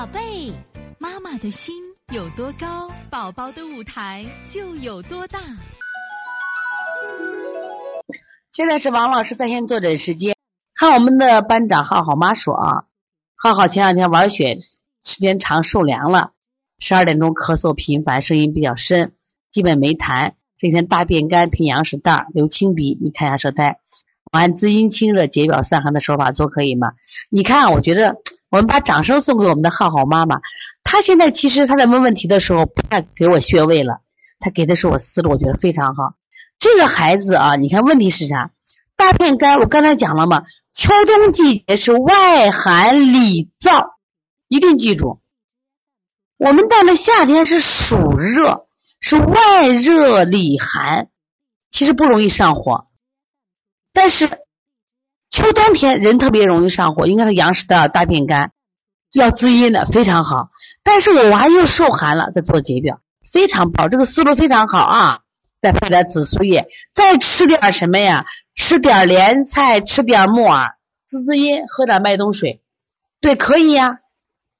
宝贝，妈妈的心有多高，宝宝的舞台就有多大。现在是王老师在线坐诊时间，看我们的班长浩浩妈说啊，浩浩前两天玩雪时间长受凉了，十二点钟咳嗽频繁，声音比较深，基本没痰。这天大便干，凭羊屎蛋，流清鼻，你看一下舌苔。按滋阴清热、解表散寒的手法做可以吗？你看，我觉得我们把掌声送给我们的浩浩妈妈。她现在其实她在问问题的时候不太给我穴位了，她给的是我思路，我觉得非常好。这个孩子啊，你看问题是啥？大便干，我刚才讲了嘛，秋冬季节是外寒里燥，一定记住。我们到了夏天是暑热，是外热里寒，其实不容易上火。但是秋冬天人特别容易上火，应该是阳湿的大便干，要滋阴的非常好。但是我娃又受寒了，在做解表，非常棒，这个思路非常好啊！再配点紫苏叶，再吃点什么呀？吃点莲菜，吃点木耳，滋滋阴，喝点麦冬水，对，可以呀，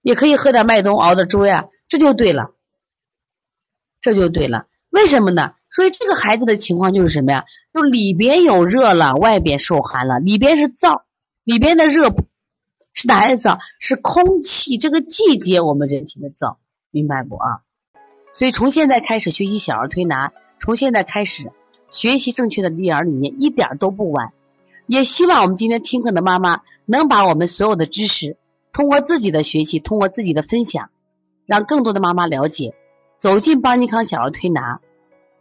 也可以喝点麦冬熬的粥呀，这就对了，这就对了。为什么呢？所以这个孩子的情况就是什么呀？就里边有热了，外边受寒了。里边是燥，里边的热是哪来的燥？是空气这个季节我们人体的燥，明白不啊？所以从现在开始学习小儿推拿，从现在开始学习正确的育儿理念，一点都不晚。也希望我们今天听课的妈妈能把我们所有的知识，通过自己的学习，通过自己的分享，让更多的妈妈了解，走进邦尼康小儿推拿。